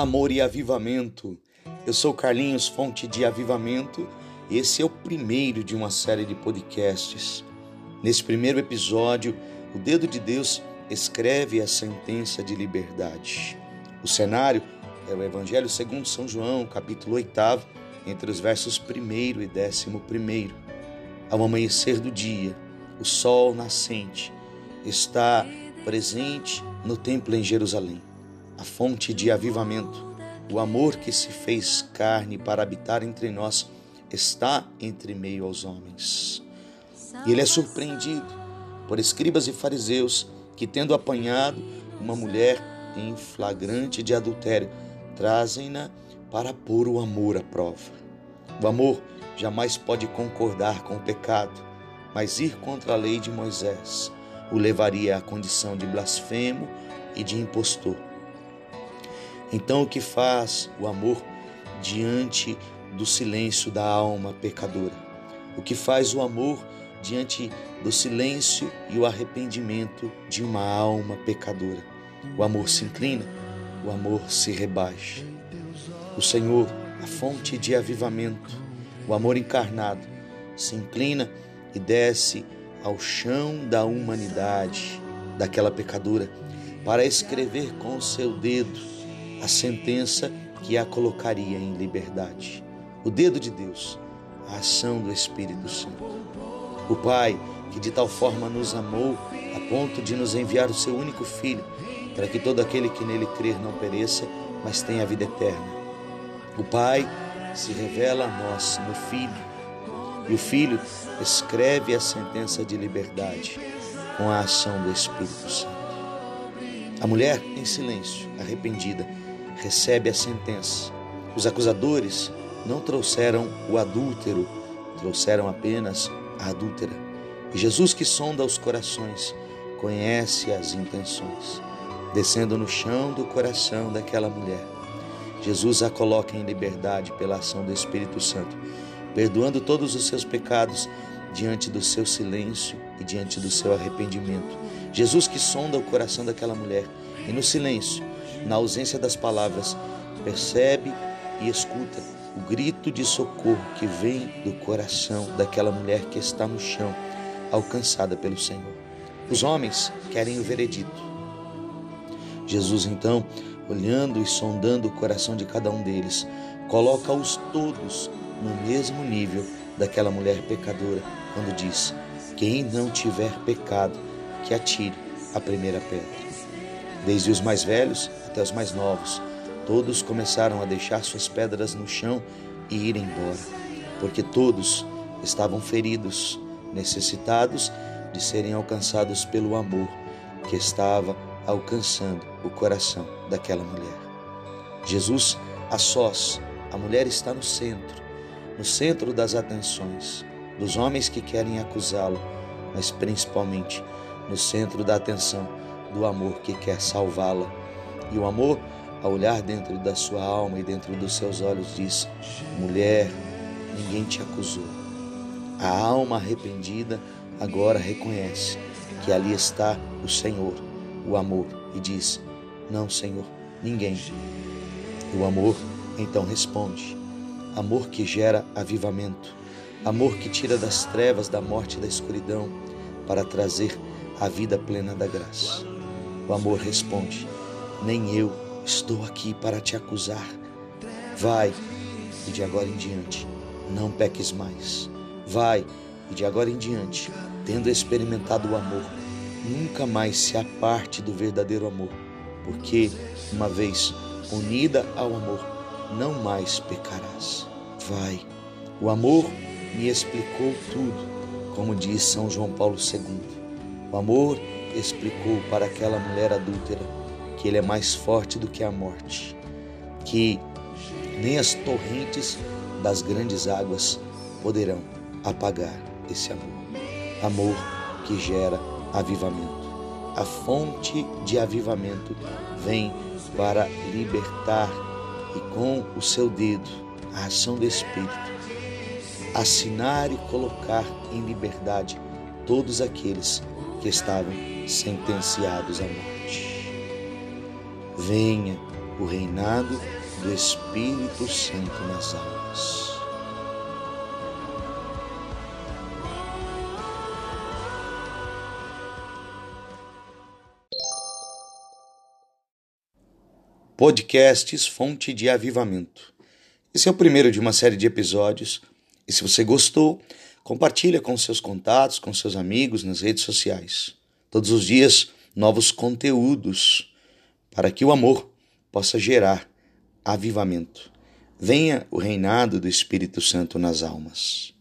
amor e avivamento. Eu sou Carlinhos, fonte de avivamento. Esse é o primeiro de uma série de podcasts. Nesse primeiro episódio, o dedo de Deus escreve a sentença de liberdade. O cenário é o Evangelho segundo São João, capítulo 8, entre os versos 1 e 11. Ao amanhecer do dia, o sol nascente está presente no templo em Jerusalém a fonte de avivamento, o amor que se fez carne para habitar entre nós, está entre meio aos homens. E ele é surpreendido por escribas e fariseus que, tendo apanhado uma mulher em flagrante de adultério, trazem-na para pôr o amor à prova. O amor jamais pode concordar com o pecado, mas ir contra a lei de Moisés o levaria à condição de blasfemo e de impostor. Então, o que faz o amor diante do silêncio da alma pecadora? O que faz o amor diante do silêncio e o arrependimento de uma alma pecadora? O amor se inclina, o amor se rebaixa. O Senhor, a fonte de avivamento, o amor encarnado, se inclina e desce ao chão da humanidade, daquela pecadora, para escrever com o seu dedo a sentença que a colocaria em liberdade. O dedo de Deus, a ação do Espírito Santo. O Pai, que de tal forma nos amou a ponto de nos enviar o seu único Filho, para que todo aquele que nele crer não pereça, mas tenha a vida eterna. O Pai se revela a nós no Filho, e o Filho escreve a sentença de liberdade com a ação do Espírito Santo. A mulher, em silêncio, arrependida, recebe a sentença. Os acusadores não trouxeram o adúltero, trouxeram apenas a adúltera. E Jesus, que sonda os corações, conhece as intenções. Descendo no chão do coração daquela mulher, Jesus a coloca em liberdade pela ação do Espírito Santo, perdoando todos os seus pecados diante do seu silêncio e diante do seu arrependimento. Jesus que sonda o coração daquela mulher e no silêncio na ausência das palavras, percebe e escuta o grito de socorro que vem do coração daquela mulher que está no chão, alcançada pelo Senhor. Os homens querem o veredito. Jesus, então, olhando e sondando o coração de cada um deles, coloca-os todos no mesmo nível daquela mulher pecadora, quando diz: Quem não tiver pecado, que atire a primeira pedra. Desde os mais velhos até os mais novos, todos começaram a deixar suas pedras no chão e ir embora, porque todos estavam feridos, necessitados de serem alcançados pelo amor que estava alcançando o coração daquela mulher. Jesus, a sós, a mulher está no centro, no centro das atenções dos homens que querem acusá-lo, mas principalmente no centro da atenção do amor que quer salvá-la. E o amor, a olhar dentro da sua alma e dentro dos seus olhos, diz: Mulher, ninguém te acusou. A alma arrependida agora reconhece que ali está o Senhor, o amor, e diz: Não, Senhor, ninguém. O amor então responde: Amor que gera avivamento, amor que tira das trevas, da morte e da escuridão, para trazer a vida plena da graça. O amor responde: Nem eu estou aqui para te acusar. Vai e de agora em diante não peques mais. Vai e de agora em diante, tendo experimentado o amor, nunca mais se aparte do verdadeiro amor, porque, uma vez unida ao amor, não mais pecarás. Vai. O amor me explicou tudo, como diz São João Paulo II. O amor explicou para aquela mulher adúltera que ele é mais forte do que a morte, que nem as torrentes das grandes águas poderão apagar esse amor. Amor que gera avivamento. A fonte de avivamento vem para libertar e com o seu dedo, a ação do Espírito, assinar e colocar em liberdade todos aqueles que estavam sentenciados à morte. Venha, o reinado do Espírito Santo nas almas. Podcasts Fonte de Avivamento. Esse é o primeiro de uma série de episódios e se você gostou, compartilha com seus contatos, com seus amigos nas redes sociais. Todos os dias novos conteúdos para que o amor possa gerar avivamento. Venha o reinado do Espírito Santo nas almas.